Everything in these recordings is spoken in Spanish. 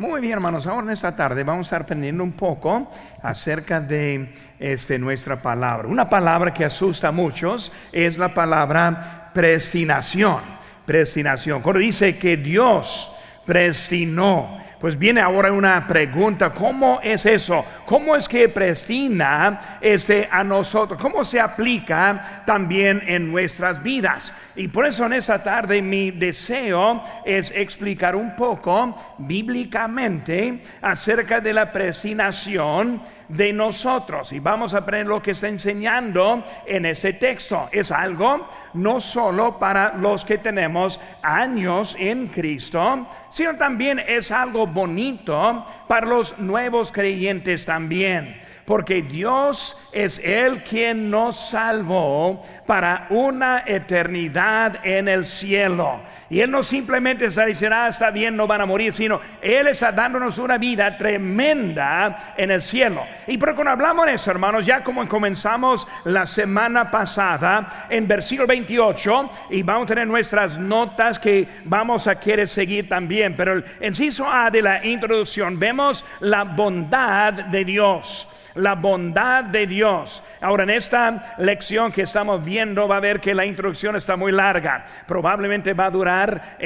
Muy bien, hermanos, ahora en esta tarde vamos a estar aprendiendo un poco acerca de este, nuestra palabra. Una palabra que asusta a muchos es la palabra predestinación. Predestinación. Cuando dice que Dios predestinó pues viene ahora una pregunta, ¿cómo es eso? ¿Cómo es que prestina este a nosotros? ¿Cómo se aplica también en nuestras vidas? Y por eso en esta tarde mi deseo es explicar un poco bíblicamente acerca de la predestinación de nosotros. Y vamos a aprender lo que está enseñando en ese texto. Es algo no solo para los que tenemos años en Cristo, sino también es algo bonito para los nuevos creyentes también porque Dios es el quien nos salvó para una eternidad en el cielo. Y Él no simplemente está diciendo, ah, está bien, no van a morir, sino Él está dándonos una vida tremenda en el cielo. Y pero cuando hablamos de eso, hermanos, ya como comenzamos la semana pasada, en versículo 28, y vamos a tener nuestras notas que vamos a querer seguir también, pero el inciso A de la introducción, vemos la bondad de Dios la bondad de Dios. Ahora, en esta lección que estamos viendo, va a ver que la introducción está muy larga. Probablemente va a durar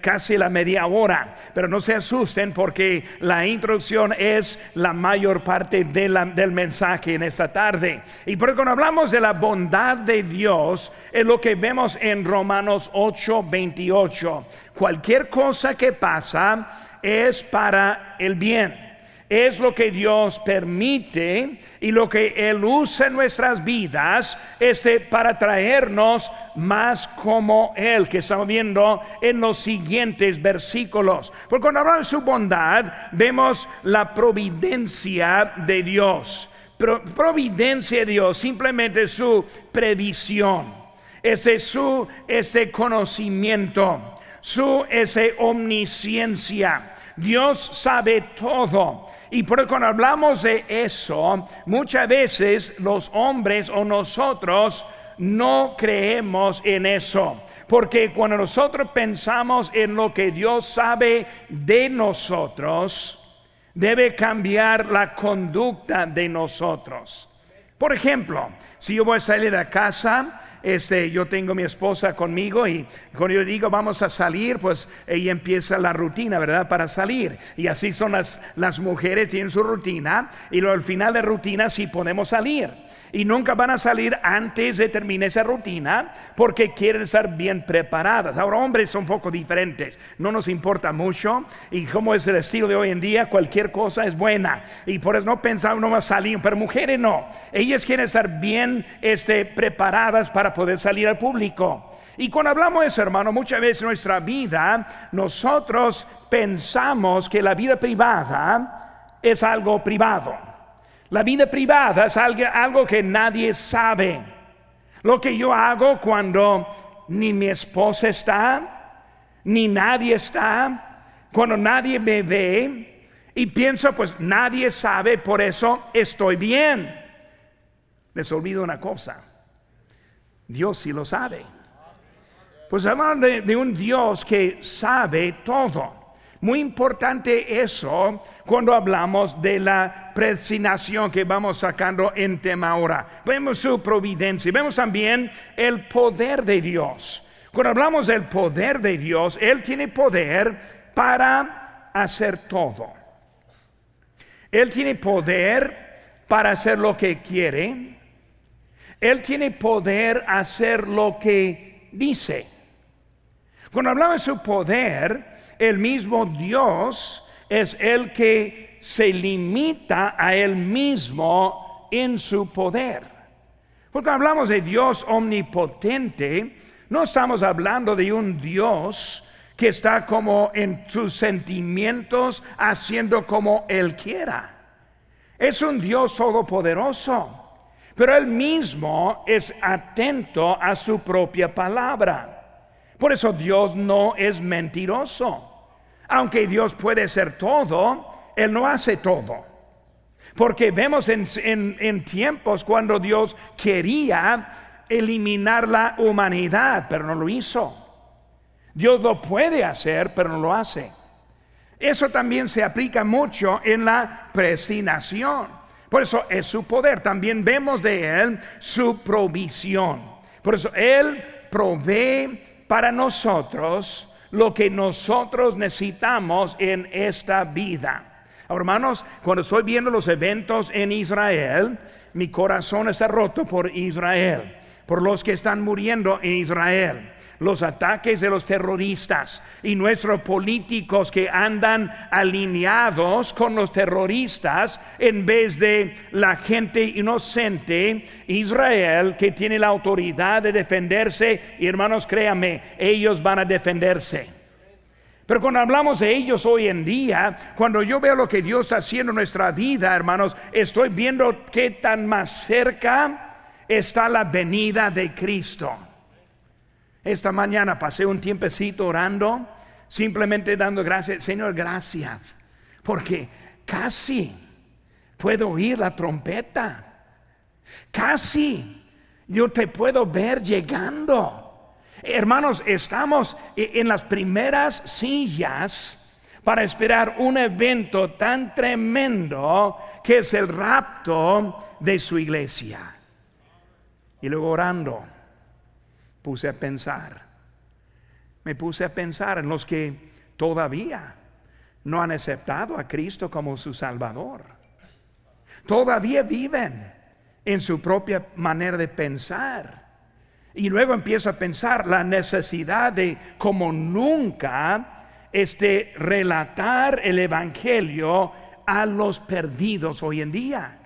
casi la media hora. Pero no se asusten porque la introducción es la mayor parte del mensaje en esta tarde. Y porque cuando hablamos de la bondad de Dios, es lo que vemos en Romanos 8, 28. Cualquier cosa que pasa es para el bien es lo que Dios permite y lo que Él usa en nuestras vidas este, para traernos más como Él, que estamos viendo en los siguientes versículos. Porque cuando hablamos de su bondad, vemos la providencia de Dios. providencia de Dios, simplemente su previsión, ese su este conocimiento, su ese omnisciencia. Dios sabe todo. Y por cuando hablamos de eso, muchas veces los hombres o nosotros no creemos en eso. Porque cuando nosotros pensamos en lo que Dios sabe de nosotros, debe cambiar la conducta de nosotros. Por ejemplo, si yo voy a salir de casa, este, yo tengo mi esposa conmigo y cuando yo digo vamos a salir, pues ella empieza la rutina, ¿verdad? Para salir. Y así son las, las mujeres, tienen su rutina y luego al final de rutina sí podemos salir y nunca van a salir antes de terminar esa rutina porque quieren estar bien preparadas. Ahora, hombres son un poco diferentes, no nos importa mucho y como es el estilo de hoy en día, cualquier cosa es buena y por eso no pensamos no va a salir, pero mujeres no, ellas quieren estar bien este, preparadas para poder salir al público. Y cuando hablamos de eso, hermano, muchas veces en nuestra vida nosotros pensamos que la vida privada es algo privado. La vida privada es algo, que nadie sabe. Lo que yo hago cuando ni mi esposa está, ni nadie está, cuando nadie me ve y pienso, pues nadie sabe, por eso estoy bien. Les olvido una cosa, Dios sí lo sabe. Pues hablamos de un Dios que sabe todo. Muy importante eso cuando hablamos de la predestinación que vamos sacando en tema ahora. Vemos su providencia, vemos también el poder de Dios. Cuando hablamos del poder de Dios, Él tiene poder para hacer todo. Él tiene poder para hacer lo que quiere. Él tiene poder hacer lo que dice. Cuando hablamos de su poder, el mismo Dios es el que se limita a él mismo en su poder. Porque hablamos de Dios omnipotente, no estamos hablando de un Dios que está como en sus sentimientos haciendo como él quiera. Es un Dios todopoderoso, pero él mismo es atento a su propia palabra. Por eso Dios no es mentiroso. Aunque Dios puede ser todo, Él no hace todo. Porque vemos en, tiempos cuando Dios quería eliminar la humanidad, pero no lo hizo. Dios lo puede hacer, pero no lo hace. Eso también se aplica mucho en la predestinación. Por eso es su poder. También vemos de Él su provisión. Por eso Él provee para nosotros lo que nosotros necesitamos en esta vida. hermanos, cuando estoy viendo los eventos en Israel, mi corazón está roto por Israel, por los que están muriendo en Israel los ataques de los terroristas y nuestros políticos que andan alineados con los terroristas en vez de la gente inocente, Israel, que tiene la autoridad de defenderse, y hermanos, créanme, ellos van a defenderse. Pero cuando hablamos de ellos hoy en día, cuando yo veo lo que Dios está haciendo en nuestra vida, hermanos, estoy viendo qué tan más cerca está la venida de Cristo. Esta mañana pasé un tiempecito orando, simplemente dando gracias, Señor, gracias, porque casi puedo oír la trompeta, casi yo te puedo ver llegando. Hermanos, estamos en las primeras sillas para esperar un evento tan tremendo que es el rapto de su iglesia. Y luego orando puse a pensar. Me puse a pensar en los que todavía no han aceptado a Cristo como su Salvador. Todavía viven en su propia manera de pensar. Y luego empiezo a pensar la necesidad de, como nunca, este, relatar el Evangelio a los perdidos hoy en día.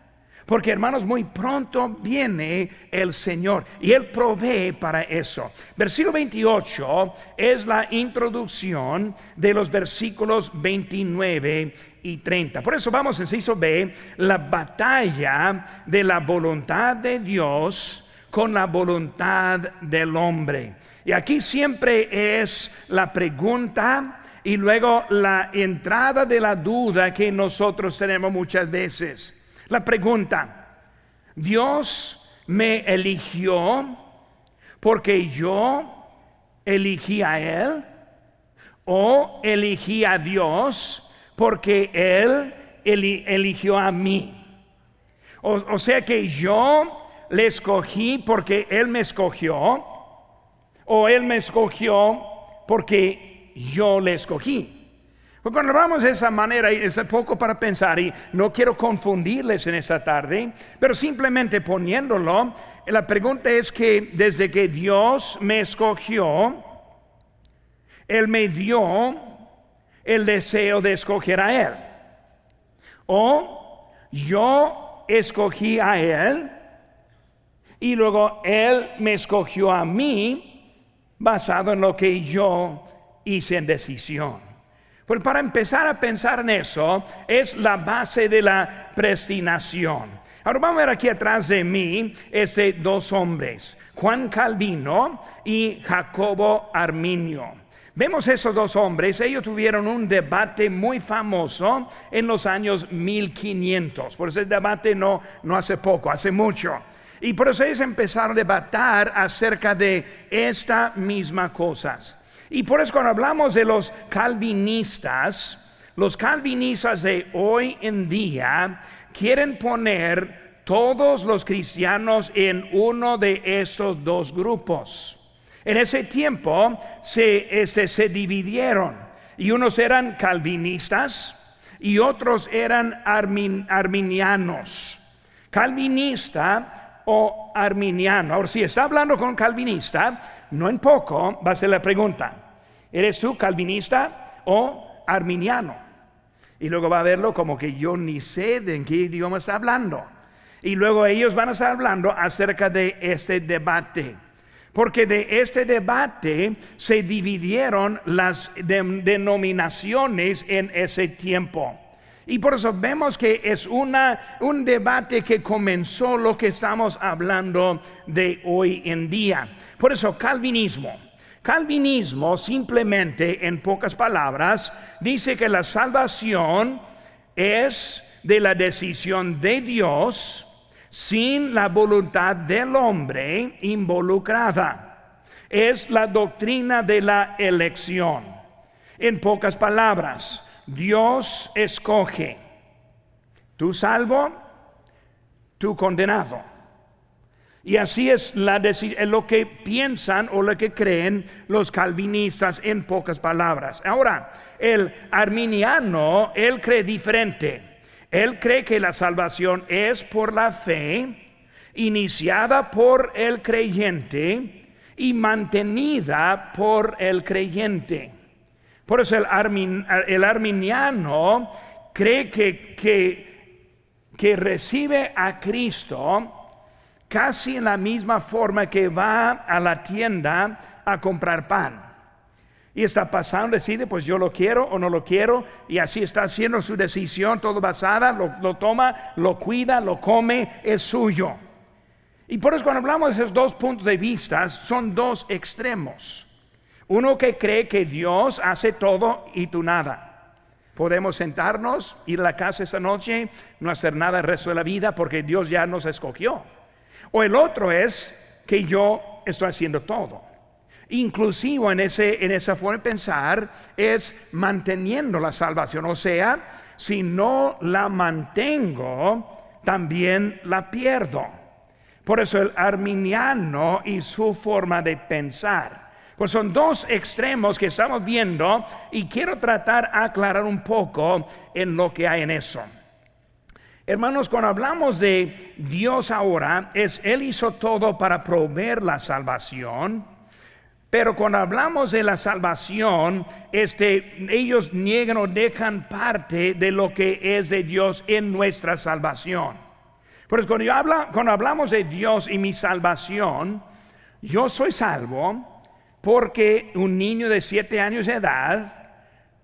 Porque hermanos, muy pronto viene el Señor y Él provee para eso. Versículo 28 es la introducción de los versículos 29 y 30. Por eso vamos, inciso B, la batalla de la voluntad de Dios con la voluntad del hombre. Y aquí siempre es la pregunta y luego la entrada de la duda que nosotros tenemos muchas veces. La pregunta, ¿Dios me eligió porque yo elegí a Él? ¿O elegí a Dios porque Él eligió a mí? O, o sea que yo le escogí porque Él me escogió, o Él me escogió porque yo le escogí. Pues cuando hablamos de esa manera, es poco para pensar y no quiero confundirles en esta tarde, pero simplemente poniéndolo, la pregunta es que desde que Dios me escogió, Él me dio el deseo de escoger a Él. O yo escogí a Él y luego Él me escogió a mí basado en lo que yo hice en decisión. Pues para empezar a pensar en eso es la base de la predestinación. Ahora vamos a ver aquí atrás de mí este dos hombres, Juan Calvino y Jacobo Arminio. Vemos esos dos hombres, ellos tuvieron un debate muy famoso en los años 1500. Por ese debate no, no hace poco, hace mucho. Y por eso ellos empezaron a debatir acerca de esta misma cosas. Y por eso cuando hablamos de los calvinistas, los calvinistas de hoy en día quieren poner todos los cristianos en uno de estos dos grupos. En ese tiempo se, este, se dividieron y unos eran calvinistas y otros eran arminianos. Calvinista o arminiano. Ahora, si está hablando con calvinista, no en poco va a ser la pregunta, ¿eres tú calvinista o arminiano? Y luego va a verlo como que yo ni sé de en qué idioma está hablando. Y luego ellos van a estar hablando acerca de este debate. Porque de este debate se dividieron las denominaciones en ese tiempo. Y por eso vemos que es una, un debate que comenzó lo que estamos hablando de hoy en día. Por eso calvinismo. Calvinismo simplemente, en pocas palabras, dice que la salvación es de la decisión de Dios sin la voluntad del hombre involucrada. Es la doctrina de la elección. En pocas palabras, Dios escoge, tú salvo, tú condenado. Y así es la lo que piensan o lo que creen los calvinistas en pocas palabras. Ahora, el arminiano, él cree diferente. Él cree que la salvación es por la fe, iniciada por el creyente y mantenida por el creyente. Por eso el, arminiano cree que, que recibe a Cristo casi en la misma forma que va a la tienda a comprar pan. Y está pasando, decide, pues yo lo quiero o no lo quiero, y así está haciendo su decisión, todo basada, lo, lo toma, lo cuida, lo come, es suyo. Y por eso cuando hablamos de esos dos puntos de vista, son dos extremos. Uno que cree que Dios hace todo y tú nada. Podemos sentarnos, ir a la casa esa noche, no hacer nada el resto de la vida porque Dios ya nos escogió. O el otro es que yo estoy haciendo todo. Inclusive en, ese, en esa forma de pensar es manteniendo la salvación. O sea, si no la mantengo, también la pierdo. Por eso el arminiano y su forma de pensar. Pues son dos extremos que estamos viendo y quiero tratar de aclarar un poco en lo que hay en eso. Hermanos, cuando hablamos de Dios ahora, es Él hizo todo para proveer la salvación. Pero cuando hablamos de la salvación, este, ellos niegan o dejan parte de lo que es de Dios en nuestra salvación. Por cuando, cuando hablamos de Dios y mi salvación, yo soy salvo porque un niño de siete años de edad,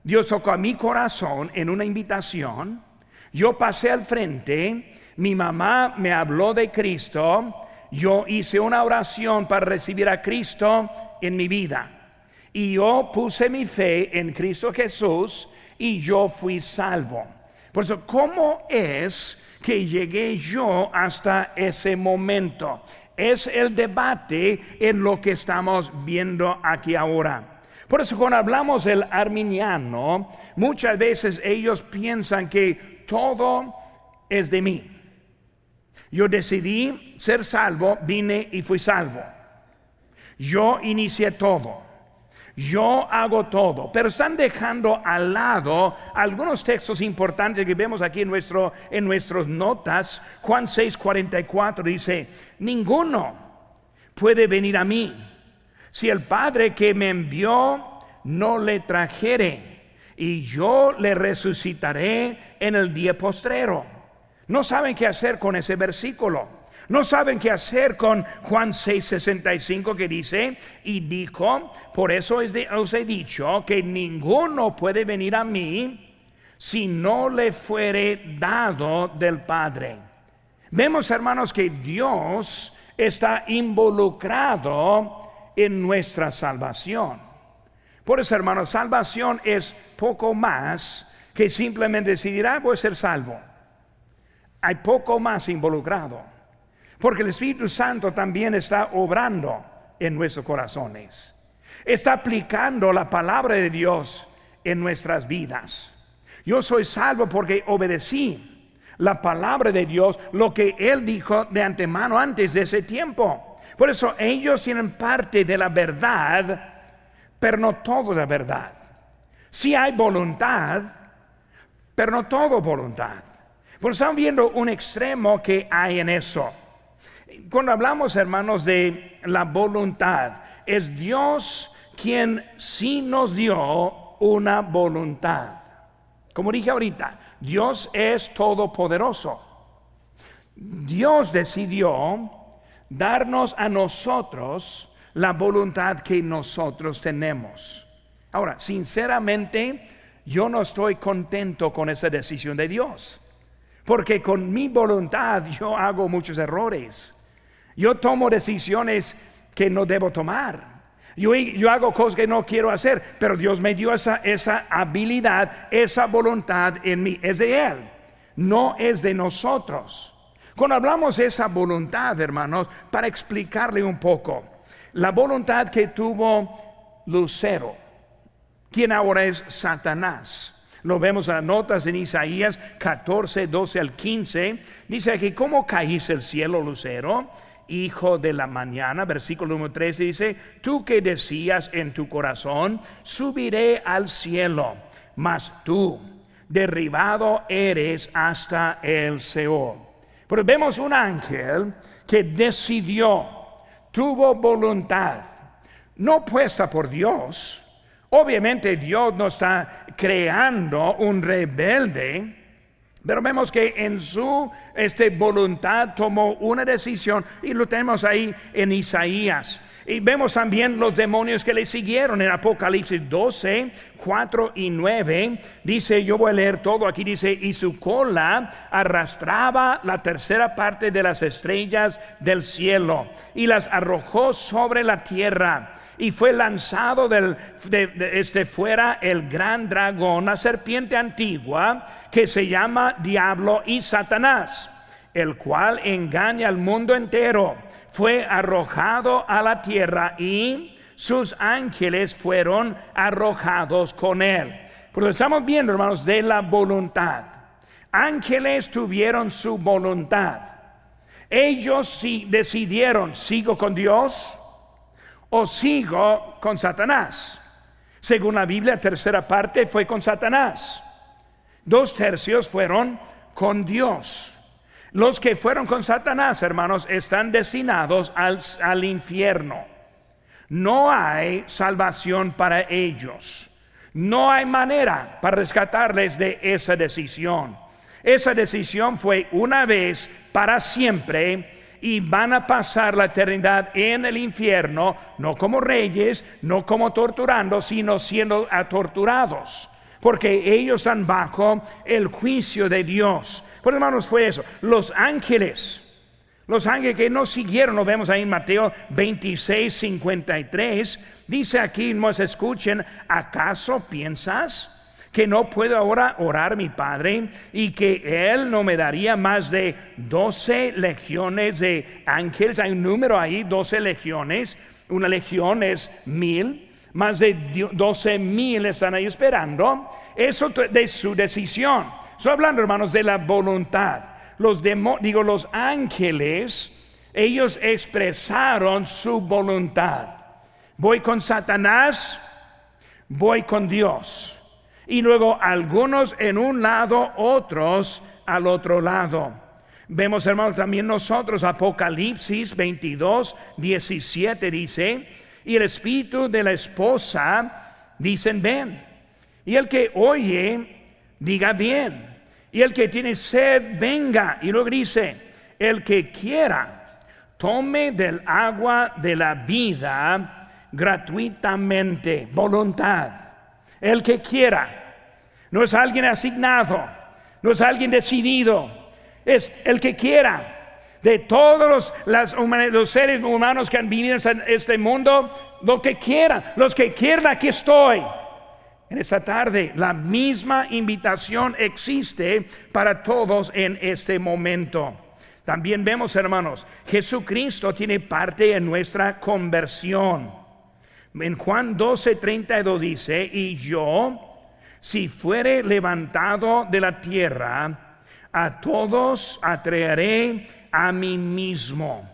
Dios tocó a mi corazón en una invitación yo pasé al frente, mi mamá me habló de Cristo, yo hice una oración para recibir a Cristo en mi vida. Y yo puse mi fe en Cristo Jesús y yo fui salvo. Por eso, ¿cómo es que llegué yo hasta ese momento? Es el debate en lo que estamos viendo aquí ahora. Por eso cuando hablamos del arminiano, muchas veces ellos piensan que todo es de mí. Yo decidí ser salvo, vine y fui salvo. Yo inicié todo. Yo hago todo, pero están dejando al lado algunos textos importantes que vemos aquí en, nuestro, en nuestras notas. Juan 6:44 dice, ninguno puede venir a mí si el Padre que me envió no le trajere y yo le resucitaré en el día postrero. No saben qué hacer con ese versículo. No saben qué hacer con Juan 6:65 que dice, y dijo, por eso os he dicho que ninguno puede venir a mí si no le fuere dado del Padre. Vemos, hermanos, que Dios está involucrado en nuestra salvación. Por eso, hermanos, salvación es poco más que simplemente decidir, ah, voy a ser salvo. Hay poco más involucrado. Porque el Espíritu Santo también está obrando en nuestros corazones. Está aplicando la palabra de Dios en nuestras vidas. Yo soy salvo porque obedecí la palabra de Dios, lo que Él dijo de antemano antes de ese tiempo. Por eso ellos tienen parte de la verdad pero no todo de verdad. Si hay voluntad, pero no todo voluntad. Porque estamos viendo un extremo que hay en eso. Cuando hablamos, hermanos, de la voluntad, es Dios quien sí nos dio una voluntad. Como dije ahorita, Dios es todopoderoso. Dios decidió darnos a nosotros la voluntad que nosotros tenemos. Ahora, sinceramente, yo no estoy contento con esa decisión de Dios, porque con mi voluntad yo hago muchos errores. Yo tomo decisiones que no debo tomar. Yo, hago cosas que no quiero hacer, pero Dios me dio esa, esa habilidad, esa voluntad en mí. Es de Él, no es de nosotros. Cuando hablamos de esa voluntad, hermanos, para explicarle un poco, la voluntad que tuvo Lucero, quien ahora es Satanás. Lo vemos a notas en Isaías 14, 12 al 15. Dice aquí, ¿cómo caíste el cielo, lucero? Hijo de la mañana, versículo número 13 dice, tú que decías en tu corazón, subiré al cielo, mas tú derribado eres hasta el Seol. Pero vemos un ángel que decidió, tuvo voluntad, no puesta por Dios, Obviamente Dios no está creando un rebelde, pero vemos que en su este, voluntad tomó una decisión y lo tenemos ahí en Isaías. Y vemos también los demonios que le siguieron en Apocalipsis 12, 4 y 9. Dice, yo voy a leer todo aquí, dice, y su cola arrastraba la tercera parte de las estrellas del cielo y las arrojó sobre la tierra y fue lanzado del, de, este fuera el gran dragón, la serpiente antigua que se llama Diablo y Satanás, el cual engaña al mundo entero. Fue arrojado a la tierra y sus ángeles fueron arrojados con él. Porque estamos viendo, hermanos, de la voluntad. Ángeles tuvieron su voluntad. Ellos sí decidieron, sigo con Dios o sigo con Satanás. Según la Biblia, tercera parte fue con Satanás. Dos tercios fueron con Dios. Los que fueron con Satanás, hermanos, están destinados al, al infierno. No hay salvación para ellos. No hay manera para rescatarles de esa decisión. Esa decisión fue una vez para siempre y van a pasar la eternidad en el infierno, no como reyes, no como torturando, sino siendo torturados, porque ellos están bajo el juicio de Dios. Por hermanos, fue eso. Los ángeles, los ángeles que no siguieron, lo vemos ahí en Mateo 26, 53, dice aquí, nos escuchen, ¿acaso piensas? que no puedo ahora orar mi Padre y que Él no me daría más de 12 legiones de ángeles. Hay un número ahí, 12 legiones. Una legión es mil. Más de 12 mil están ahí esperando. Eso de su decisión. Estoy hablando, hermanos, de la voluntad. Los digo, los ángeles, ellos expresaron su voluntad. Voy con Satanás, voy con Dios y luego algunos en un lado, otros al otro lado. Vemos, hermanos, también nosotros, Apocalipsis 22, 17 dice, y el espíritu de la esposa dicen, ven. Y el que oye, diga bien. Y el que tiene sed, venga. Y luego dice, el que quiera, tome del agua de la vida gratuitamente, voluntad. El que quiera no es alguien asignado, no es alguien decidido, es el que quiera. De todos los, seres humanos que han vivido en este mundo, lo que quieran, los que quieran, aquí estoy. En esta tarde, la misma invitación existe para todos en este momento. También vemos, hermanos, Jesucristo tiene parte en nuestra conversión. En Juan 12, 32 dice, y yo, si fuere levantado de la tierra, a todos atraeré a mí mismo.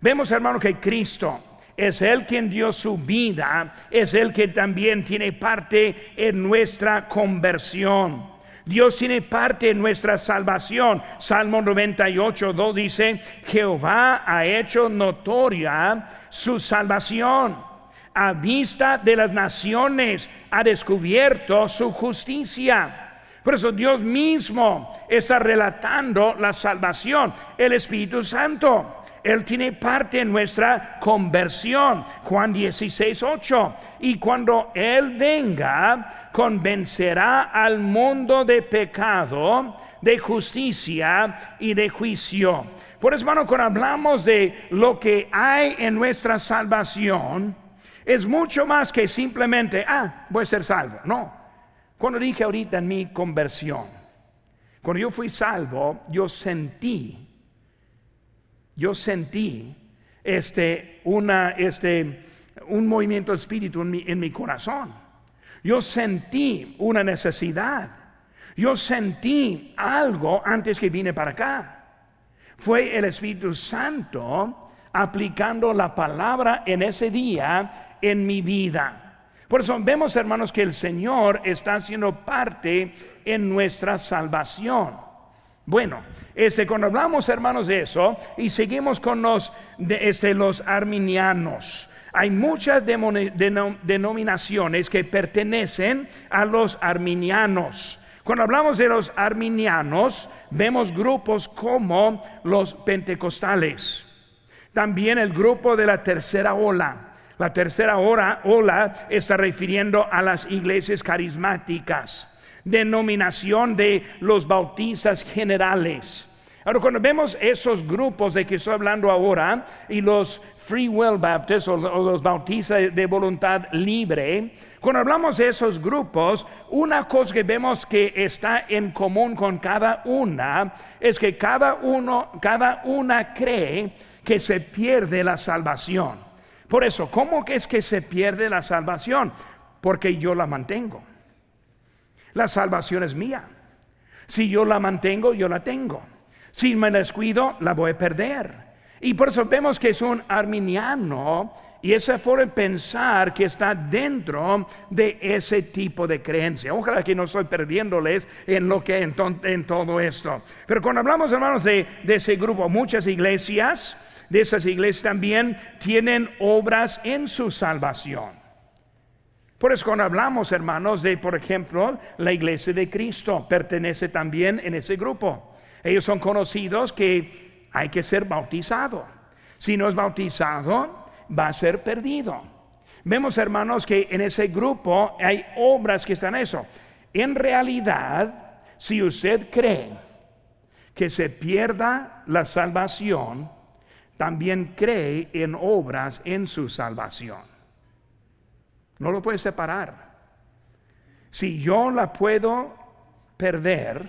Vemos, hermano, que Cristo es el quien dio su vida, es el que también tiene parte en nuestra conversión. Dios tiene parte en nuestra salvación. Salmo 98, 2 dice, Jehová ha hecho notoria su salvación a vista de las naciones, ha descubierto su justicia. Por eso Dios mismo está relatando la salvación, el Espíritu Santo. Él tiene parte en nuestra conversión. Juan 16, 8. Y cuando Él venga, convencerá al mundo de pecado, de justicia y de juicio. Por eso, hermano, cuando hablamos de lo que hay en nuestra salvación, es mucho más que simplemente, ah, voy a ser salvo. No. Cuando dije ahorita en mi conversión, cuando yo fui salvo, yo sentí, yo sentí este, una, este, un movimiento de espíritu en mi, en mi corazón. Yo sentí una necesidad Yo sentí algo antes que vine para acá. Fue el Espíritu Santo aplicando la palabra en ese día en mi vida. Por eso vemos, hermanos, que el Señor está haciendo parte en nuestra salvación. Bueno, este, cuando hablamos, hermanos, de eso, y seguimos con los, de, este, los arminianos, hay muchas denominaciones que pertenecen a los arminianos. Cuando hablamos de los arminianos, vemos grupos como los pentecostales. También el grupo de la tercera ola. La tercera ola, ola está refiriendo a las iglesias carismáticas. Denominación de los bautistas generales. Ahora, cuando vemos esos grupos de que estoy hablando ahora y los Free Will Baptists o, los bautistas de voluntad libre, cuando hablamos de esos grupos, una cosa que vemos que está en común con cada una es que cada uno, cada una cree que se pierde la salvación. Por eso, ¿cómo es que se pierde la salvación? Porque yo la mantengo. La salvación es mía. Si yo la mantengo, yo la tengo. Si me descuido, la voy a perder. Y por eso vemos que es un arminiano y forma de pensar que está dentro de ese tipo de creencia. Ojalá que no estoy perdiéndoles en lo que en, todo esto. Pero cuando hablamos, hermanos, de ese grupo, muchas iglesias, de esas iglesias también tienen obras en su salvación. Por eso cuando hablamos, hermanos, de, por ejemplo, la iglesia de Cristo, pertenece también en ese grupo. Ellos son conocidos que hay que ser bautizado. Si no es bautizado, va a ser perdido. Vemos, hermanos, que en ese grupo hay obras que están eso. En realidad, si usted cree que se pierda la salvación, también cree en obras en su salvación. No lo puede separar. Si yo la puedo perder,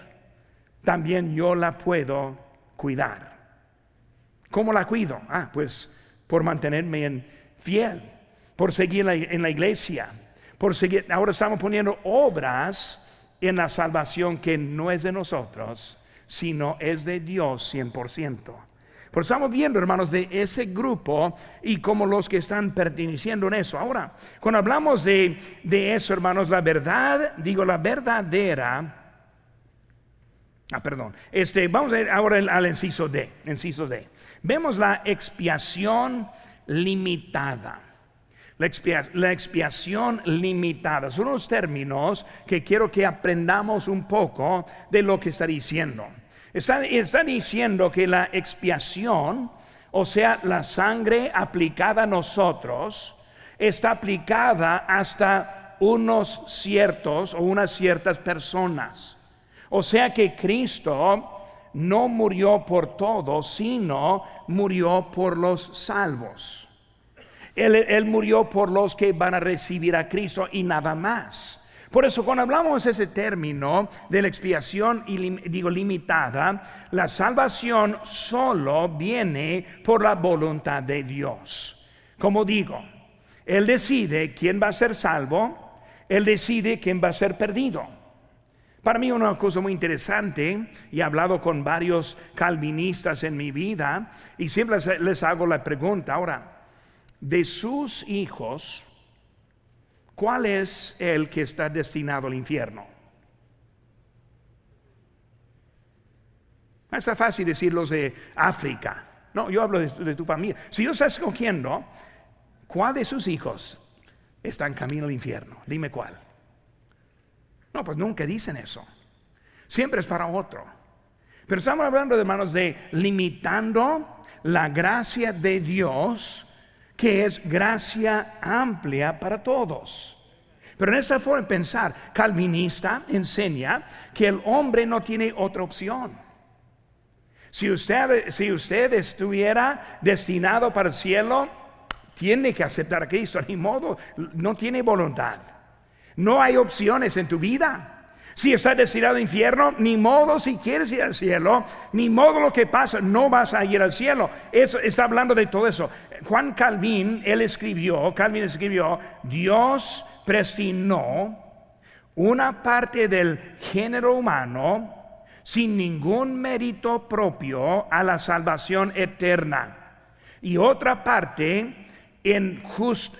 también yo la puedo cuidar. ¿Cómo la cuido? Ah, pues por mantenerme en fiel, por seguir en la iglesia, por seguir. Ahora estamos poniendo obras en la salvación que no es de nosotros, sino es de Dios 100%. Por estamos viendo, hermanos, de ese grupo y como los que están perteneciendo en eso. Ahora, cuando hablamos de, de eso, hermanos, la verdad, digo, la verdadera Ah, perdón. Este, vamos a ir ahora al inciso D. Inciso D. Vemos la expiación limitada. La, expiación limitada. Son unos términos que quiero que aprendamos un poco de lo que está diciendo. Está, diciendo que la expiación, o sea, la sangre aplicada a nosotros, está aplicada hasta unos ciertos o unas ciertas personas. O sea que Cristo no murió por todos, sino murió por los salvos. Él, murió por los que van a recibir a Cristo y nada más. Por eso cuando hablamos ese término de la expiación, digo limitada, la salvación solo viene por la voluntad de Dios. Como digo, Él decide quién va a ser salvo, Él decide quién va a ser perdido. Para mí una cosa muy interesante, y he hablado con varios calvinistas en mi vida, y siempre les hago la pregunta, ahora, de sus hijos, ¿cuál es el que está destinado al infierno? No está fácil decir los de África. No, yo hablo de, de tu familia. Si yo está escogiendo, ¿cuál de sus hijos está en camino al infierno? Dime cuál. No, pues nunca dicen eso. Siempre es para otro. Pero estamos hablando, hermanos, de limitando la gracia de Dios, que es gracia amplia para todos. Pero en esta forma de pensar, calvinista enseña que el hombre no tiene otra opción. Si usted, si usted estuviera destinado para el cielo, tiene que aceptar a Cristo, ni modo, no tiene voluntad. No hay opciones en tu vida. Si estás destinado al infierno, ni modo si quieres ir al cielo, ni modo lo que pasa, no vas a ir al cielo. Eso está hablando de todo eso. Juan Calvin, él escribió, Calvin escribió, Dios prestinó una parte del género humano sin ningún mérito propio a la salvación eterna y otra parte en,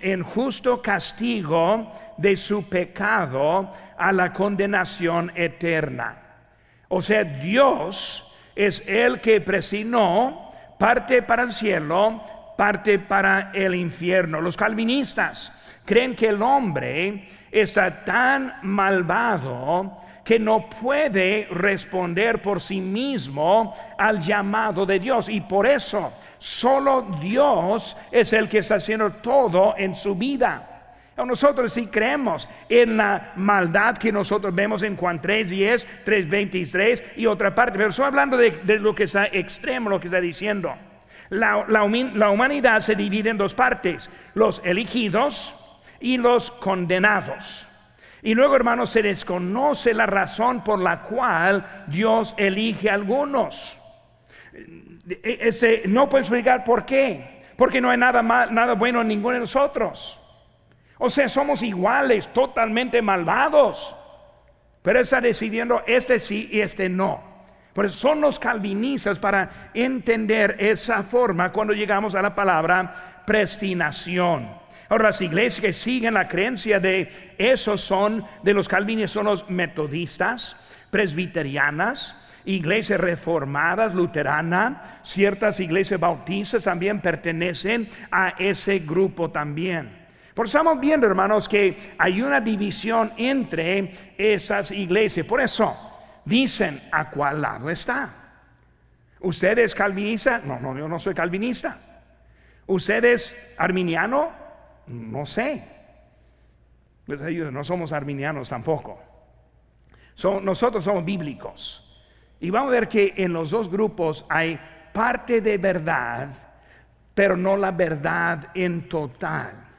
en justo castigo de su pecado a la condenación eterna. O sea, Dios es el que presinó parte para el cielo, parte para el infierno. Los calvinistas creen que el hombre está tan malvado que no puede responder por sí mismo al llamado de Dios. Y por eso solo Dios es el que está haciendo todo en su vida. Nosotros sí creemos en la maldad que nosotros vemos en Juan 3.10, 3.23 y otra parte, pero estoy hablando de, lo que está extremo, lo que está diciendo. La, humanidad se divide en dos partes, los elegidos y los condenados. Y luego, hermanos, se desconoce la razón por la cual Dios elige a algunos. E, ese, no puedo explicar por qué. Porque no hay nada, mal, nada bueno en ninguno de nosotros. O sea, somos iguales, totalmente malvados. Pero está decidiendo este sí y este no. Por eso son los calvinistas para entender esa forma cuando llegamos a la palabra prestinación. Ahora, las iglesias que siguen la creencia de esos son, de los calvinistas, son los metodistas, presbiterianas, iglesias reformadas, luteranas, ciertas iglesias bautistas también pertenecen a ese grupo también. Por eso estamos viendo, hermanos, que hay una división entre esas iglesias. Por eso dicen, ¿a cuál lado está? ¿Usted es calvinista? No, no, yo no soy calvinista. ¿Usted es arminiano? No sé. Pues no somos arminianos tampoco. nosotros somos bíblicos. Y vamos a ver que en los dos grupos hay parte de verdad, pero no la verdad en total.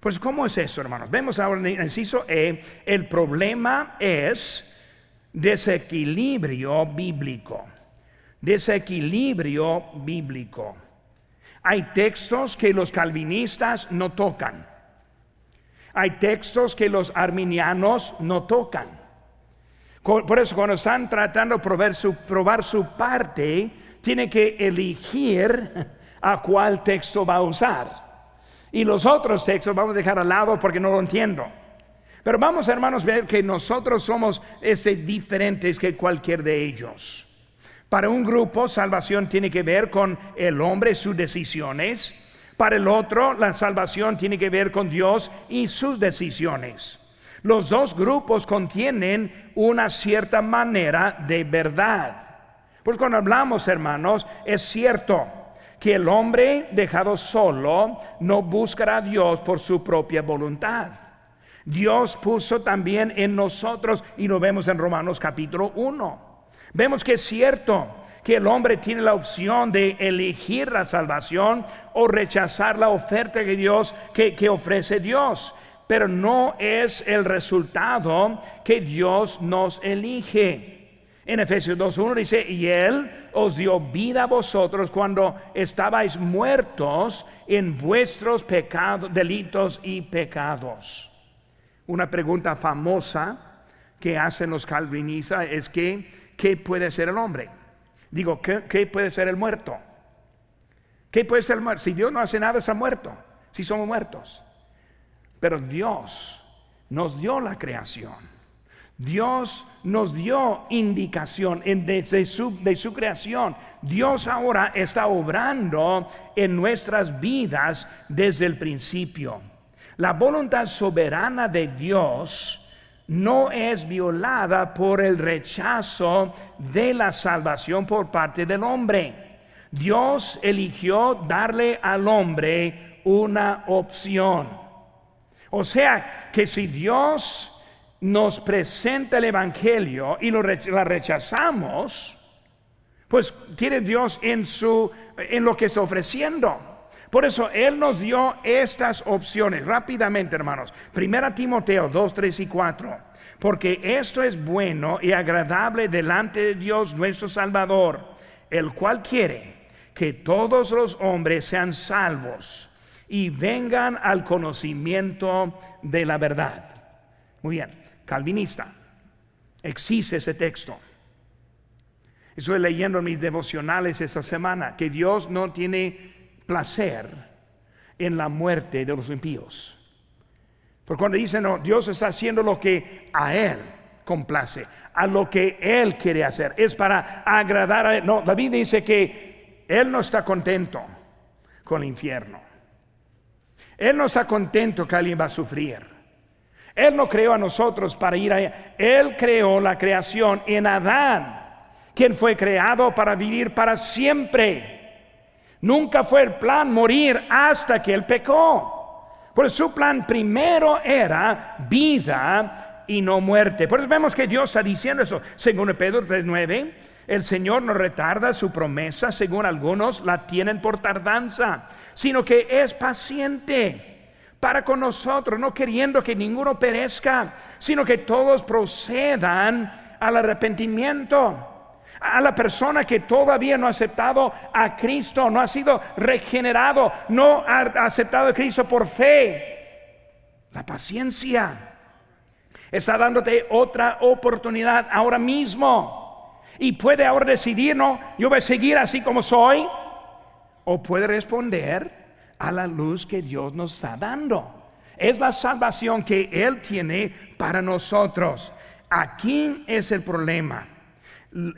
Pues, ¿cómo es eso, hermanos? Vemos ahora en el inciso E, el problema es desequilibrio bíblico. Desequilibrio bíblico. Hay textos que los calvinistas no tocan. Hay textos que los arminianos no tocan. Por eso cuando están tratando de probar su, probar su parte, tiene que elegir a cuál texto va a usar. Y los otros textos vamos a dejar al lado porque no lo entiendo. Pero vamos, hermanos, a ver que nosotros somos este, diferentes que cualquier de ellos. Para un grupo, salvación tiene que ver con el hombre sus decisiones. Para el otro, la salvación tiene que ver con Dios y sus decisiones. Los dos grupos contienen una cierta manera de verdad. Pues cuando hablamos, hermanos, es cierto que el hombre dejado solo no buscará a Dios por su propia voluntad. Dios puso también en nosotros, y lo vemos en Romanos capítulo 1 Vemos que es cierto que el hombre tiene la opción de elegir la salvación o rechazar la oferta que Dios que, ofrece Dios, pero no es el resultado que Dios nos elige. En Efesios 2.1 dice, y Él os dio vida a vosotros cuando estabais muertos en vuestros pecados, delitos y pecados. Una pregunta famosa que hacen los calvinistas es que ¿qué puede ser el hombre? Digo, ¿qué, puede ser el muerto? ¿Qué puede ser el muerto? Si Dios no hace nada, está muerto. Si somos muertos. Pero Dios nos dio la creación. Dios nos dio indicación de, su, de su creación. Dios ahora está obrando en nuestras vidas desde el principio. La voluntad soberana de Dios no es violada por el rechazo de la salvación por parte del hombre. Dios eligió darle al hombre una opción. O sea, que si Dios nos presenta el Evangelio y lo la rechazamos, pues tiene Dios en, su, en lo que está ofreciendo. Por eso Él nos dio estas opciones rápidamente, hermanos. Primera Timoteo 2, 3 y 4. Porque esto es bueno y agradable delante de Dios nuestro Salvador, el cual quiere que todos los hombres sean salvos y vengan al conocimiento de la verdad. Muy bien. Calvinista. Existe ese texto. Estoy leyendo mis devocionales esta semana que Dios no tiene placer en la muerte de los impíos. Porque cuando dicen, no, Dios está haciendo lo que a Él complace, a lo que Él quiere hacer, es para agradar a Él. No, Biblia dice que Él no está contento con el infierno. Él no está contento que alguien va a sufrir. Él no creó a nosotros para ir allá. Él creó la creación en Adán, quien fue creado para vivir para siempre. Nunca fue el plan morir hasta que él pecó. Por su plan primero era vida y no muerte. Por eso vemos que Dios está diciendo eso. Según Pedro 3.9, el Señor no retarda su promesa, según algunos la tienen por tardanza, sino que es paciente para con nosotros, no queriendo que ninguno perezca, sino que todos procedan al arrepentimiento a la persona que todavía no ha aceptado a Cristo, no ha sido regenerado, no ha aceptado a Cristo por fe. La paciencia está dándote otra oportunidad ahora mismo. Y puede ahora decidir, no, yo voy a seguir así como soy. O puede responder a la luz que Dios nos está dando. Es la salvación que Él tiene para nosotros. Aquí es el problema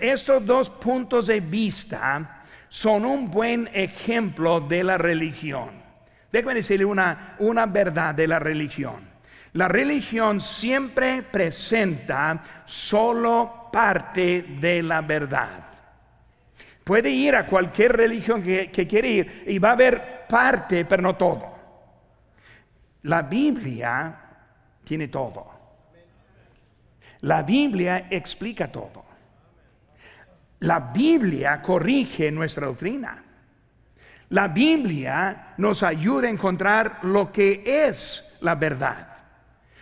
estos dos puntos de vista son un buen ejemplo de la religión. Déjame decirle una, una verdad de la religión. La religión siempre presenta solo parte de la verdad. Puede ir a cualquier religión que, que quiere ir y va a haber parte, pero no todo. La Biblia tiene todo. La Biblia explica todo. La Biblia corrige nuestra doctrina. La Biblia nos ayuda a encontrar lo que es la verdad.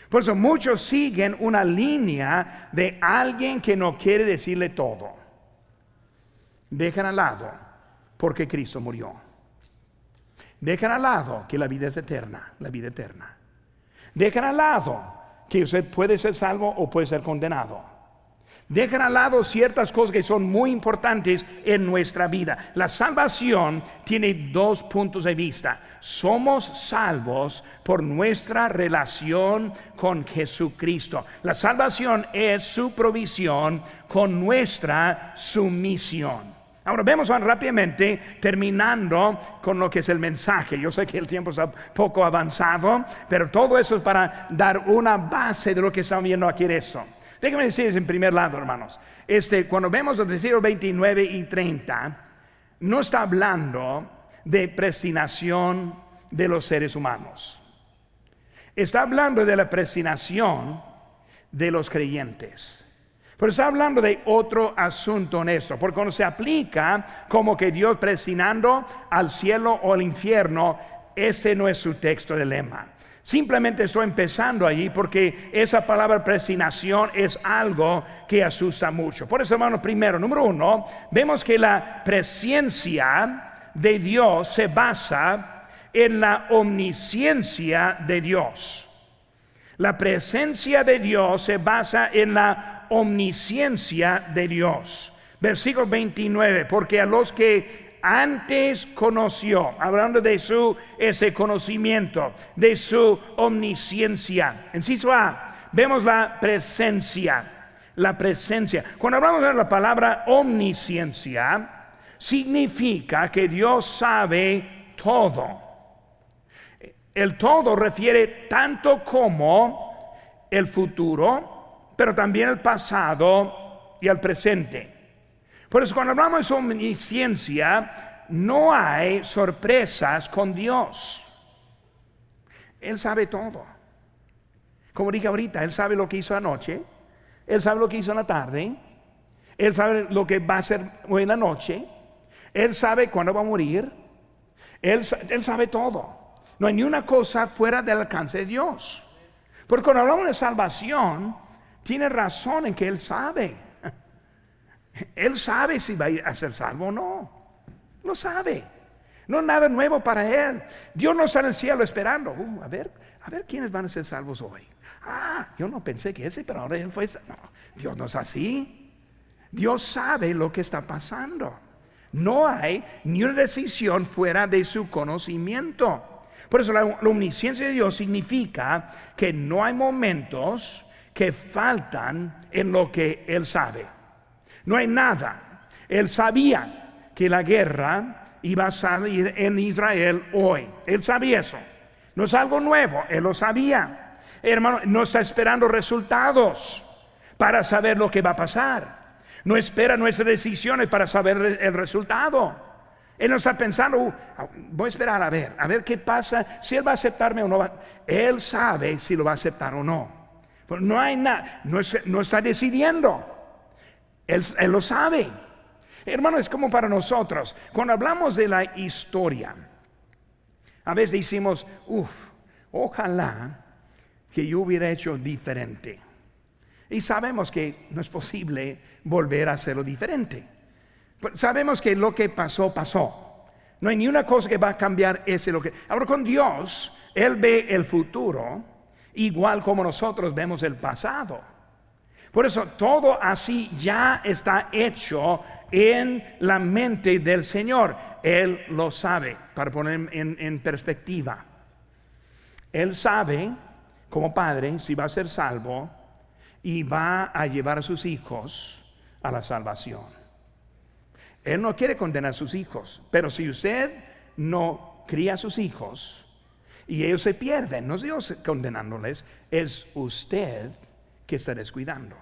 Por eso muchos siguen una línea de alguien que no quiere decirle todo. Dejan al lado porque Cristo murió. Dejan al lado que la vida es eterna, la vida eterna. Dejan al lado que usted puede ser salvo o puede ser condenado. Dejan al lado ciertas cosas que son muy importantes en nuestra vida. La salvación tiene dos puntos de vista. Somos salvos por nuestra relación con Jesucristo. La salvación es su provisión con nuestra sumisión. Ahora vemos rápidamente, terminando con lo que es el mensaje. Yo sé que el tiempo está poco avanzado, pero todo eso es para dar una base de lo que estamos viendo aquí en eso. Déjenme decirles en primer lado, hermanos, este, cuando vemos los versículos 29 y 30, no está hablando de predestinación de los seres humanos. Está hablando de la predestinación de los creyentes. Pero está hablando de otro asunto en eso, porque cuando se aplica como que Dios predestinando al cielo o al infierno, ese no es su texto de lema. Simplemente estoy empezando allí porque esa palabra predestinación es algo que asusta mucho. Por eso, hermanos, primero, número uno, vemos que la presencia de Dios se basa en la omnisciencia de Dios. La presencia de Dios se basa en la omnisciencia de Dios. Versículo 29, porque a los que antes conoció, hablando de su ese conocimiento, de su omnisciencia. En A, vemos la presencia, la presencia. Cuando hablamos de la palabra omnisciencia, significa que Dios sabe todo. El todo refiere tanto como el futuro, pero también el pasado y el presente. Por eso cuando hablamos de omnisciencia, no hay sorpresas con Dios. Él sabe todo. Como dije ahorita, Él sabe lo que hizo anoche, Él sabe lo que hizo en la tarde, Él sabe lo que va a hacer hoy en la noche, Él sabe cuándo va a morir, Él, él sabe todo. No hay ni una cosa fuera del alcance de Dios. Porque cuando hablamos de salvación, tiene razón en que Él sabe. Él sabe si va a ser salvo o no. Lo sabe. No nada nuevo para Él. Dios no está en el cielo esperando. Uh, a ver, a ver quiénes van a ser salvos hoy. Ah, yo no pensé que ese, pero ahora él fue. No, Dios no es así. Dios sabe lo que está pasando. No hay ni una decisión fuera de su conocimiento. Por eso la, omnisciencia de Dios significa que no hay momentos que faltan en lo que Él sabe. No hay nada. Él sabía que la guerra iba a salir en Israel hoy. Él sabía eso. No es algo nuevo, Él lo sabía. Hermano, no está esperando resultados para saber lo que va a pasar. No espera nuestras decisiones para saber el resultado. Él no está pensando, uh, voy a esperar a ver, a ver qué pasa, si Él va a aceptarme o no. Él sabe si lo va a aceptar o no. Pero no hay nada, no, está decidiendo. Él, él lo sabe. Hermano, es como para nosotros. Cuando hablamos de la historia, a veces decimos, uff, ojalá que yo hubiera hecho diferente. Y sabemos que no es posible volver a hacerlo diferente. Pues sabemos que lo que pasó, pasó. No hay ni una cosa que va a cambiar ese lo que. Ahora con Dios, Él ve el futuro igual como nosotros vemos el pasado. Por eso todo así ya está hecho en la mente del Señor. Él lo sabe, para poner en, perspectiva. Él sabe, como padre, si va a ser salvo y va a llevar a sus hijos a la salvación. Él no quiere condenar a sus hijos, pero si usted no cría a sus hijos y ellos se pierden, no es Dios condenándoles, es usted que está descuidando.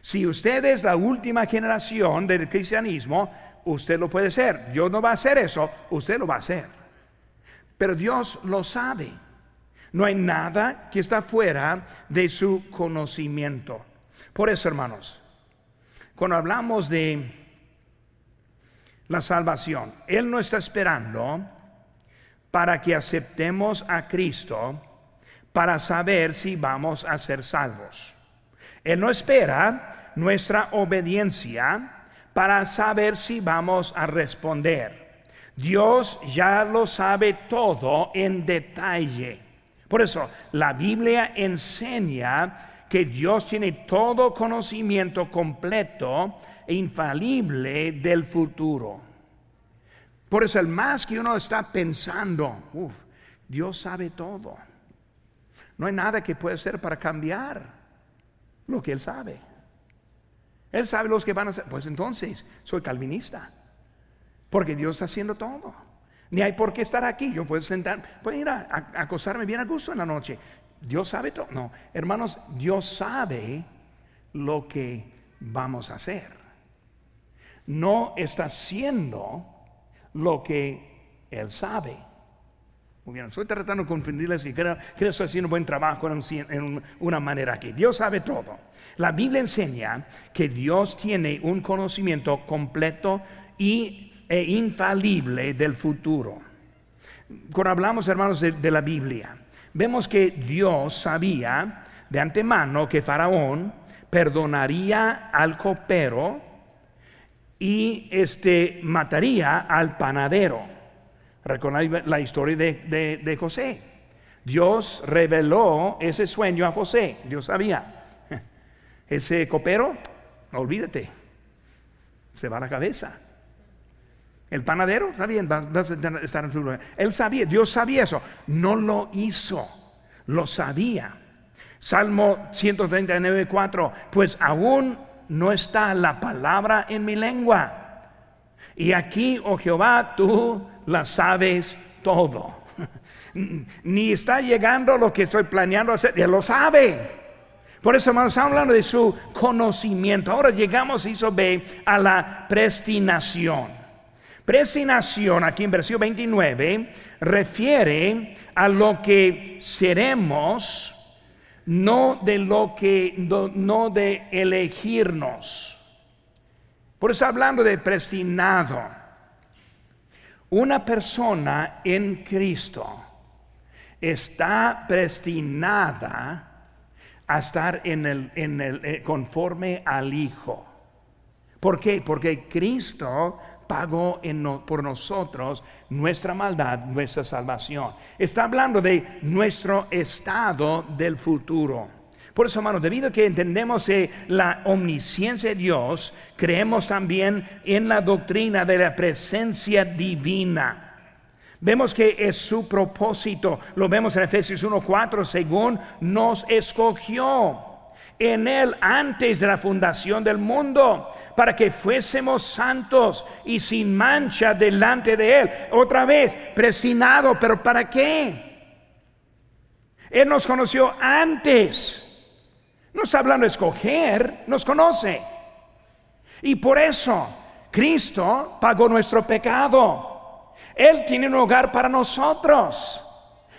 Si usted es la última generación del cristianismo, usted lo puede ser. Dios no va a hacer eso, usted lo va a hacer. Pero Dios lo sabe. No hay nada que está fuera de su conocimiento. Por eso, hermanos, cuando hablamos de la salvación, Él no está esperando para que aceptemos a Cristo para saber si vamos a ser salvos. Él no espera nuestra obediencia para saber si vamos a responder. Dios ya lo sabe todo en detalle. Por eso la Biblia enseña que Dios tiene todo conocimiento completo e infalible del futuro. Por eso el más que uno está pensando, Dios sabe todo. No hay nada que pueda hacer para cambiar lo que Él sabe. Él sabe los que van a ser. Pues entonces, soy calvinista. Porque Dios está haciendo todo. Ni hay por qué estar aquí. Yo puedo sentar, puedo ir a, acostarme bien a gusto en la noche. Dios sabe todo. No, hermanos, Dios sabe lo que vamos a hacer. No está haciendo lo que Él sabe. Muy bien, estoy tratando de confundirles y creo, que estoy haciendo un buen trabajo en, una manera aquí. Dios sabe todo. La Biblia enseña que Dios tiene un conocimiento completo y, e infalible del futuro. Cuando hablamos, hermanos, de, la Biblia, vemos que Dios sabía de antemano que Faraón perdonaría al copero y este mataría al panadero. Recordáis la historia de, José. Dios reveló ese sueño a José. Dios sabía. Ese copero, olvídate, se va la cabeza. El panadero, está bien. Él sabía, Dios sabía eso. No lo hizo, lo sabía. Salmo 139, 4. Pues aún no está la palabra en mi lengua. Y aquí, oh Jehová, tú la sabes todo. Ni está llegando lo que estoy planeando hacer, Él lo sabe. Por eso estamos hablando de su conocimiento. Ahora llegamos, hizo B, a la prestinación. Prestinación, aquí en versículo 29, refiere a lo que seremos, no de lo que, no de elegirnos. Por eso hablando de prestinado. Una persona en Cristo está predestinada a estar en el, en el, eh, conforme al Hijo. ¿Por qué? Porque Cristo pagó por nosotros nuestra maldad, nuestra salvación. Está hablando de nuestro estado del futuro. Por eso, hermanos, debido a que entendemos la omnisciencia de Dios, creemos también en la doctrina de la presencia divina. Vemos que es su propósito, lo vemos en Efesios 1:4, según nos escogió en Él antes de la fundación del mundo, para que fuésemos santos y sin mancha delante de Él. Otra vez, presinado, pero ¿para qué? Él nos conoció antes. No está hablando de escoger, nos conoce. Y por eso Cristo pagó nuestro pecado. Él tiene un hogar para nosotros.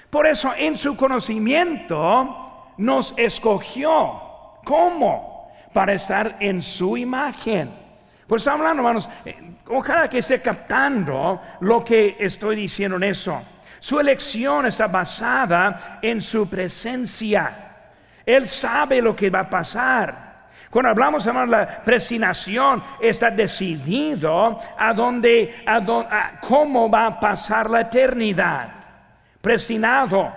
Por eso en su conocimiento nos escogió ¿Cómo? Para estar en su imagen. Por eso hablando, hermanos, eh, ojalá que esté captando lo que estoy diciendo en eso. Su elección está basada en su presencia. Él sabe lo que va a pasar. Cuando hablamos de la presinación, está decidido a dónde, a, cómo va a pasar la eternidad. Presinado,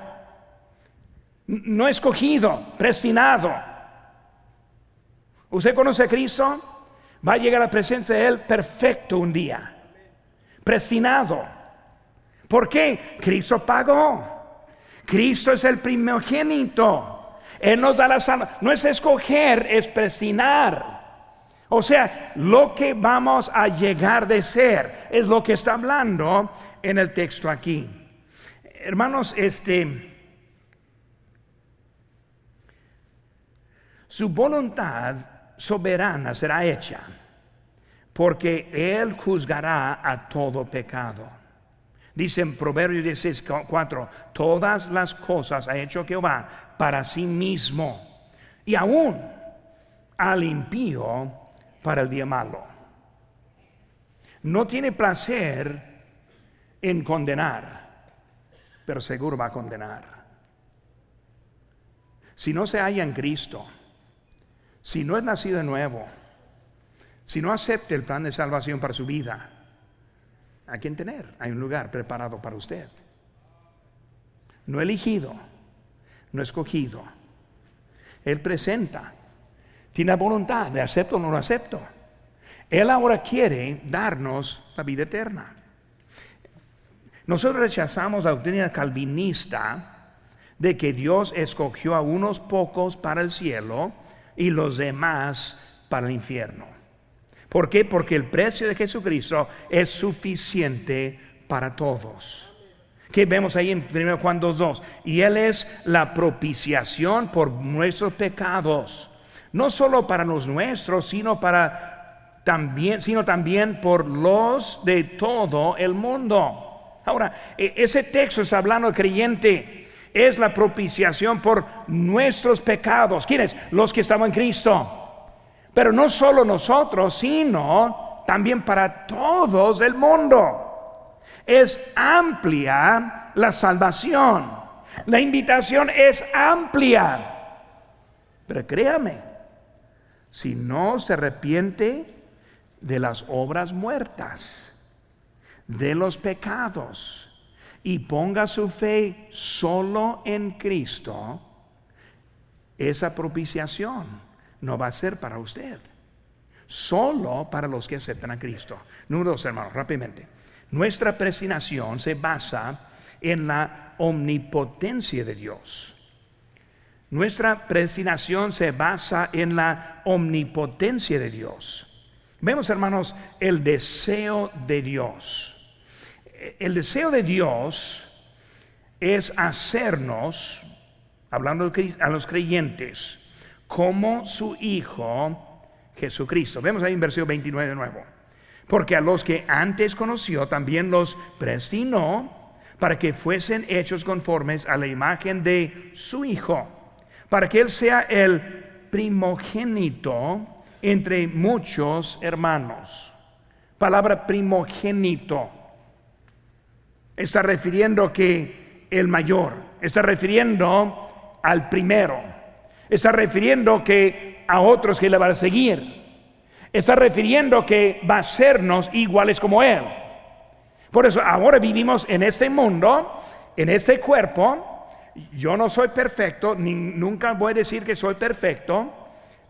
no escogido, presinado. ¿Usted conoce a Cristo? Va a llegar a la presencia de Él perfecto un día, prestinado. ¿Por qué? Cristo pagó. Cristo es el primogénito. Él nos da la salvación. No es escoger, es prestinar. O sea, lo que vamos a llegar de ser es lo que está hablando en el texto aquí. Hermanos, este su voluntad soberana será hecha, porque Él juzgará a todo pecado. Dice en Proverbios 16, 4, todas las cosas ha hecho Jehová para sí mismo, y aún al impío para el día malo. No tiene placer en condenar, pero seguro va a condenar. Si no se halla en Cristo, si no es nacido de nuevo, si no acepta el plan de salvación para su vida, ¿a quién tener? Hay un lugar preparado para usted. No elegido, no escogido. Él presenta, tiene la voluntad de acepto o no lo acepto. Él ahora quiere darnos la vida eterna. Nosotros rechazamos la doctrina calvinista de que Dios escogió a unos pocos para el cielo y los demás para el infierno. ¿Por qué? Porque el precio de Jesucristo es suficiente para todos. Que vemos ahí en 1 Juan 2.2. Y Él es la propiciación por nuestros pecados. No solo para los nuestros, sino para también, sino también por los de todo el mundo. Ahora, e, ese texto está hablando creyente es la propiciación por nuestros pecados. ¿Quiénes? Los que estaban en Cristo. Pero no solo nosotros, sino también para todos el mundo. Es amplia la salvación. La invitación es amplia. Pero créame, si no se arrepiente de las obras muertas, de los pecados, y ponga su fe solo en Cristo, esa propiciación no va a ser para usted, solo para los que aceptan a Cristo. Número dos, hermanos, rápidamente. Nuestra presinación se basa en la omnipotencia de Dios. Nuestra presinación se basa en la omnipotencia de Dios. Vemos, hermanos, el deseo de Dios el deseo de Dios es hacernos, hablando a los creyentes, como su Hijo Jesucristo. Vemos ahí en versículo 29 de nuevo. Porque a los que antes conoció también los prestinó para que fuesen hechos conformes a la imagen de su Hijo, para que Él sea el primogénito entre muchos hermanos. Palabra primogénito está refiriendo que el mayor, está refiriendo al primero, está refiriendo que a otros que le van a seguir. Está refiriendo que va a sernos iguales como Él. Por eso ahora vivimos en este mundo, en este cuerpo. Yo no soy perfecto, ni, nunca voy a decir que soy perfecto.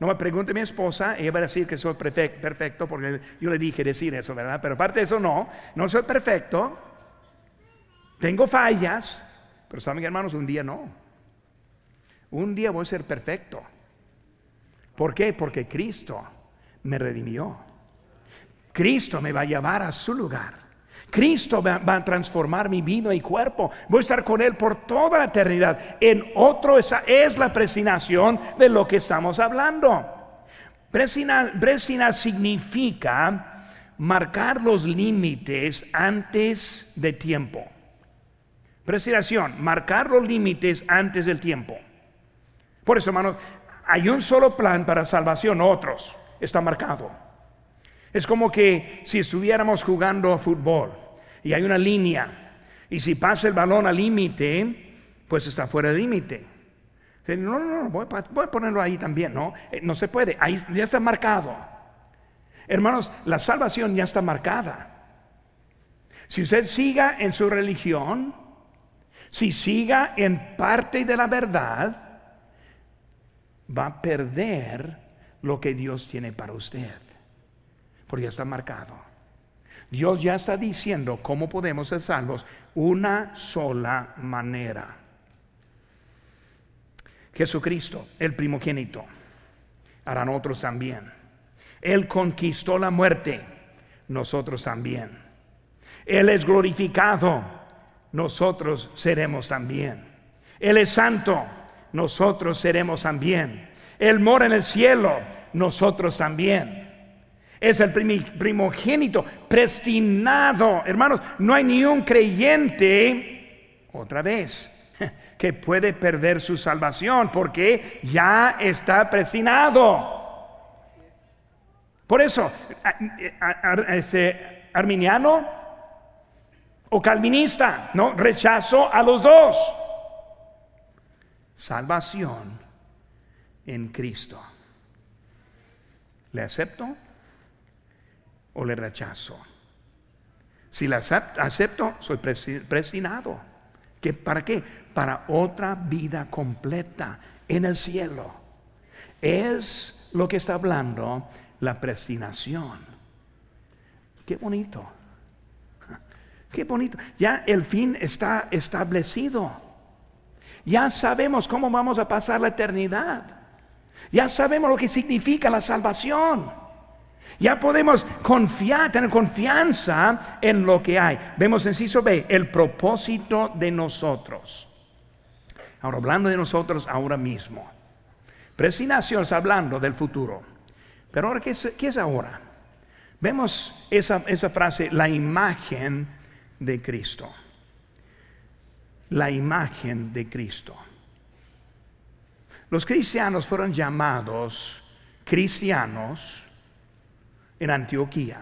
No me pregunte mi esposa, ella va a decir que soy perfecto porque yo le dije decir eso, ¿verdad? Pero aparte de eso, no, no soy perfecto. Tengo fallas, pero saben hermanos, un día no. Un día voy a ser perfecto. ¿Por qué? Porque Cristo me redimió. Cristo me va a llevar a su lugar. Cristo va, a transformar mi vida y cuerpo. Voy a estar con Él por toda la eternidad. En otro, esa es la presinación de lo que estamos hablando. presina significa marcar los límites antes de tiempo. Presinación, marcar los límites antes del tiempo. Por eso, hermanos, hay un solo plan para salvación, otros está marcado. Es como que si estuviéramos jugando fútbol y hay una línea y si pasa el balón al límite, pues está fuera del límite. No, no, no, voy, a ponerlo ahí también, ¿no? Eh, no se puede, ahí ya está marcado. Hermanos, la salvación ya está marcada. Si usted siga en su religión, si siga en parte de la verdad, va a perder lo que Dios tiene para usted. Porque está marcado. Dios ya está diciendo cómo podemos ser salvos. Una sola manera. Jesucristo, el primogénito, harán otros también. Él conquistó la muerte, nosotros también. Él es glorificado, nosotros seremos también. Él es santo, nosotros seremos también. Él mora en el cielo, nosotros también. Es el primogénito, prestinado. Hermanos, no hay ni un creyente, otra vez, que puede perder su salvación porque ya está prestinado. Por eso, ese arminiano o calvinista, no rechazo a los dos. Salvación en Cristo. ¿Le acepto o le rechazo? Si le acepto, soy prestinado. ¿Para qué? Para otra vida completa en el cielo. Es lo que está hablando la prestinación. Qué bonito. Qué bonito. Ya el fin está establecido. Ya sabemos cómo vamos a pasar la eternidad. Ya sabemos lo que significa la salvación. Ya podemos confiar, tener confianza en lo que hay. Vemos en Ciso B el propósito de nosotros. Ahora, hablando de nosotros ahora mismo. Presinación es hablando del futuro. Pero ahora, ¿qué es, ahora? Vemos esa, esa frase, la imagen de Cristo la imagen de Cristo. Los cristianos fueron llamados cristianos en Antioquía,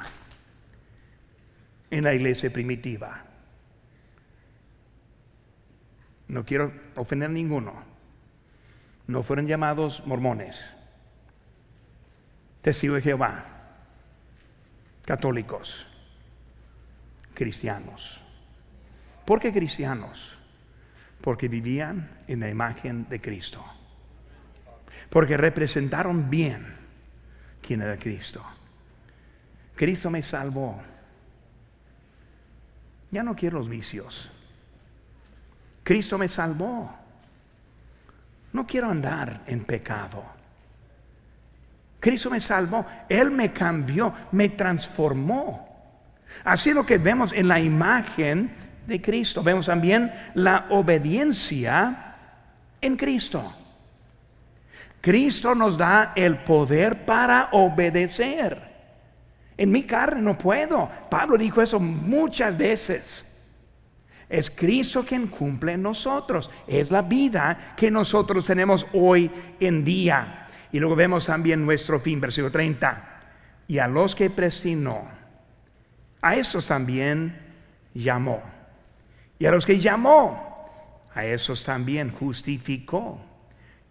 en la iglesia primitiva. No quiero ofender a ninguno. No fueron llamados mormones, testigos de Jehová, católicos, cristianos. ¿Por qué cristianos? Porque vivían en la imagen de Cristo. Porque representaron bien quién era Cristo. Cristo me salvó. Ya no quiero los vicios. Cristo me salvó. No quiero andar en pecado. Cristo me salvó. Él me cambió, me transformó. Así lo que vemos en la imagen de Cristo. Vemos también la obediencia en Cristo. Cristo nos da el poder para obedecer. En mi carne no puedo. Pablo dijo eso muchas veces. Es Cristo quien cumple en nosotros. Es la vida que nosotros tenemos hoy en día. Y luego vemos también nuestro fin, versículo 30. Y a los que prestinó, a esos también llamó. Y a los que llamó, a esos también justificó.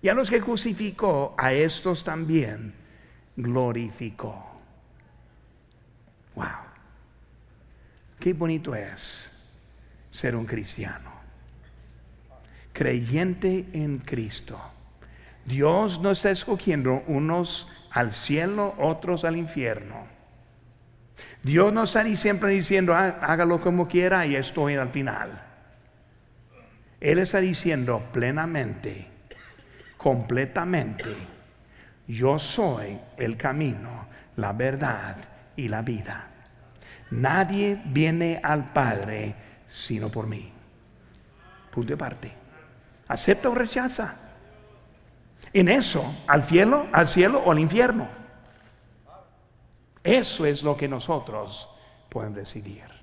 Y a los que justificó, a estos también glorificó. Wow. Qué bonito es ser un cristiano. Creyente en Cristo. Dios nos está escogiendo unos al cielo, otros al infierno Dios no está siempre diciendo, "Ah, hágalo como quiera y estoy al final. Él está diciendo plenamente, completamente, yo soy el camino, la verdad y la vida. Nadie viene al Padre sino por mí. Punto de parte. ¿Acepta o rechaza? En eso, al cielo, al cielo o al infierno. Eso es lo que nosotros podemos decidir.